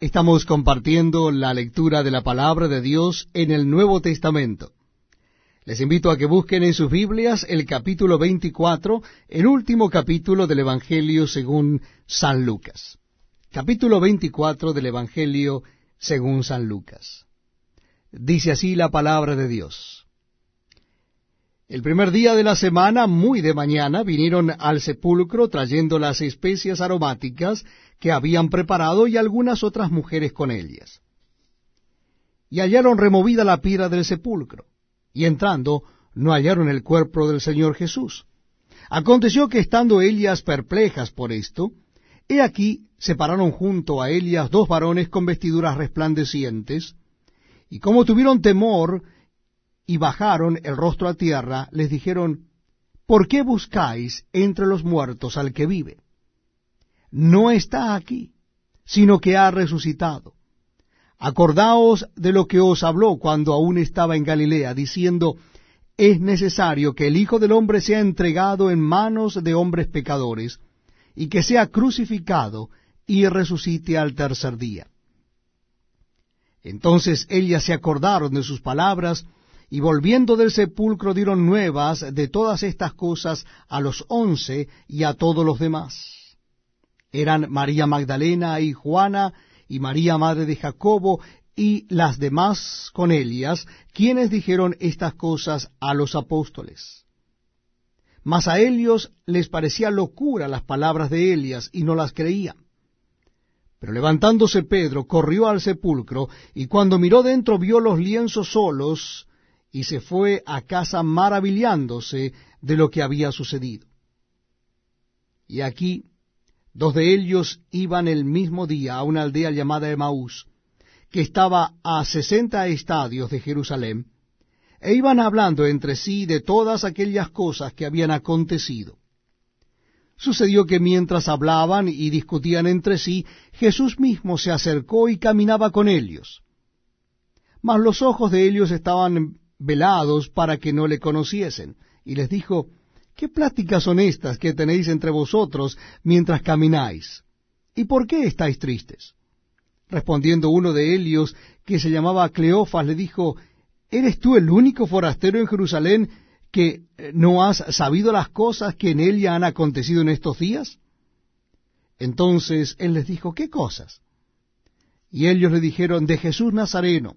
Estamos compartiendo la lectura de la palabra de Dios en el Nuevo Testamento. Les invito a que busquen en sus Biblias el capítulo 24, el último capítulo del Evangelio según San Lucas. Capítulo 24 del Evangelio según San Lucas. Dice así la palabra de Dios. El primer día de la semana, muy de mañana, vinieron al sepulcro trayendo las especias aromáticas que habían preparado y algunas otras mujeres con ellas. Y hallaron removida la piedra del sepulcro, y entrando no hallaron el cuerpo del Señor Jesús. Aconteció que estando ellas perplejas por esto, he aquí se pararon junto a ellas dos varones con vestiduras resplandecientes, y como tuvieron temor, y bajaron el rostro a tierra, les dijeron, ¿por qué buscáis entre los muertos al que vive? No está aquí, sino que ha resucitado. Acordaos de lo que os habló cuando aún estaba en Galilea, diciendo, es necesario que el Hijo del Hombre sea entregado en manos de hombres pecadores, y que sea crucificado y resucite al tercer día. Entonces ellas se acordaron de sus palabras, y volviendo del sepulcro dieron nuevas de todas estas cosas a los once y a todos los demás. Eran María Magdalena y Juana y María madre de Jacobo y las demás con ellas, quienes dijeron estas cosas a los apóstoles. Mas a ellos les parecía locura las palabras de Elias y no las creían. Pero levantándose Pedro, corrió al sepulcro, y cuando miró dentro vio los lienzos solos, y se fue a casa maravillándose de lo que había sucedido. Y aquí dos de ellos iban el mismo día a una aldea llamada Emaús, que estaba a sesenta estadios de Jerusalén, e iban hablando entre sí de todas aquellas cosas que habían acontecido. Sucedió que mientras hablaban y discutían entre sí, Jesús mismo se acercó y caminaba con ellos. Mas los ojos de ellos estaban velados para que no le conociesen. Y les dijo, ¿qué pláticas son estas que tenéis entre vosotros mientras camináis? ¿Y por qué estáis tristes? Respondiendo uno de ellos, que se llamaba Cleofas, le dijo, ¿eres tú el único forastero en Jerusalén que eh, no has sabido las cosas que en ella han acontecido en estos días? Entonces él les dijo, ¿qué cosas? Y ellos le dijeron, de Jesús Nazareno,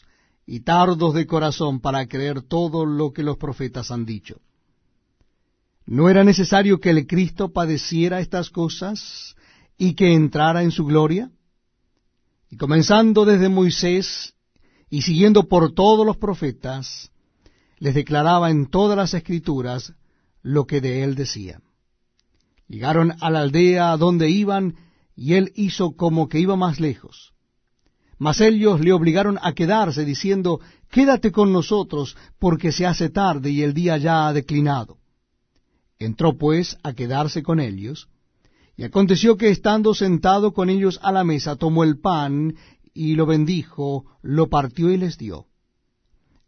y tardos de corazón para creer todo lo que los profetas han dicho. ¿No era necesario que el Cristo padeciera estas cosas y que entrara en su gloria? Y comenzando desde Moisés y siguiendo por todos los profetas, les declaraba en todas las escrituras lo que de él decía. Llegaron a la aldea a donde iban, y él hizo como que iba más lejos mas ellos le obligaron a quedarse, diciendo, Quédate con nosotros, porque se hace tarde y el día ya ha declinado. Entró pues a quedarse con ellos, y aconteció que estando sentado con ellos a la mesa, tomó el pan y lo bendijo, lo partió y les dio.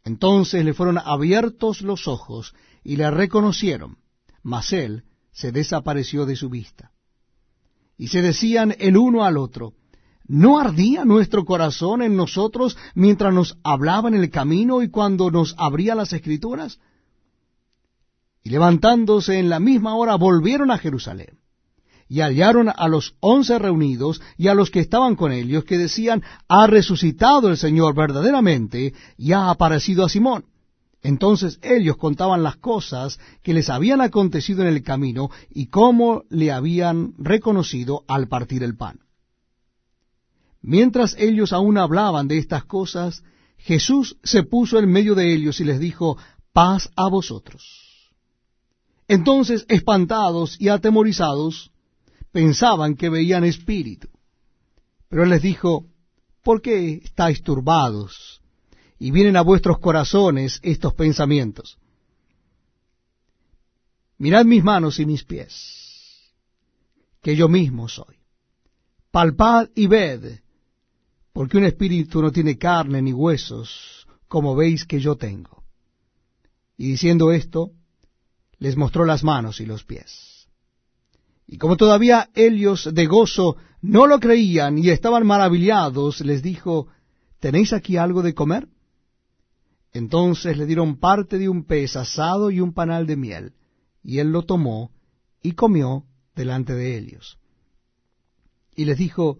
Entonces le fueron abiertos los ojos y le reconocieron, mas él se desapareció de su vista. Y se decían el uno al otro, ¿No ardía nuestro corazón en nosotros mientras nos hablaba en el camino y cuando nos abría las escrituras? Y levantándose en la misma hora volvieron a Jerusalén. y hallaron a los once reunidos y a los que estaban con ellos, que decían, ha resucitado el Señor verdaderamente y ha aparecido a Simón. Entonces ellos contaban las cosas que les habían acontecido en el camino y cómo le habían reconocido al partir el pan. Mientras ellos aún hablaban de estas cosas, Jesús se puso en medio de ellos y les dijo, paz a vosotros. Entonces, espantados y atemorizados, pensaban que veían espíritu. Pero él les dijo, ¿por qué estáis turbados? Y vienen a vuestros corazones estos pensamientos. Mirad mis manos y mis pies, que yo mismo soy. Palpad y ved, porque un espíritu no tiene carne ni huesos, como veis que yo tengo. Y diciendo esto, les mostró las manos y los pies. Y como todavía ellos de gozo no lo creían y estaban maravillados, les dijo, ¿tenéis aquí algo de comer? Entonces le dieron parte de un pez asado y un panal de miel, y él lo tomó y comió delante de ellos. Y les dijo,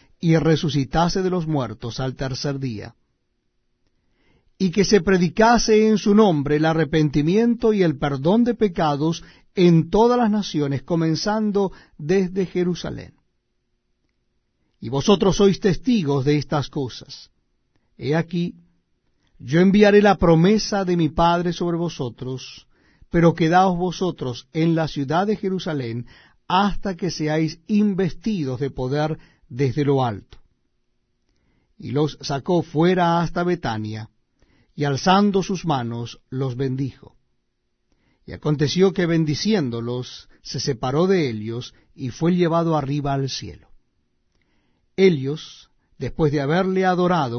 y resucitase de los muertos al tercer día y que se predicase en su nombre el arrepentimiento y el perdón de pecados en todas las naciones, comenzando desde Jerusalén. Y vosotros sois testigos de estas cosas. He aquí, yo enviaré la promesa de mi Padre sobre vosotros, pero quedaos vosotros en la ciudad de Jerusalén hasta que seáis investidos de poder desde lo alto. Y los sacó fuera hasta Betania, y alzando sus manos los bendijo. Y aconteció que bendiciéndolos se separó de ellos y fue llevado arriba al cielo. Ellos, después de haberle adorado,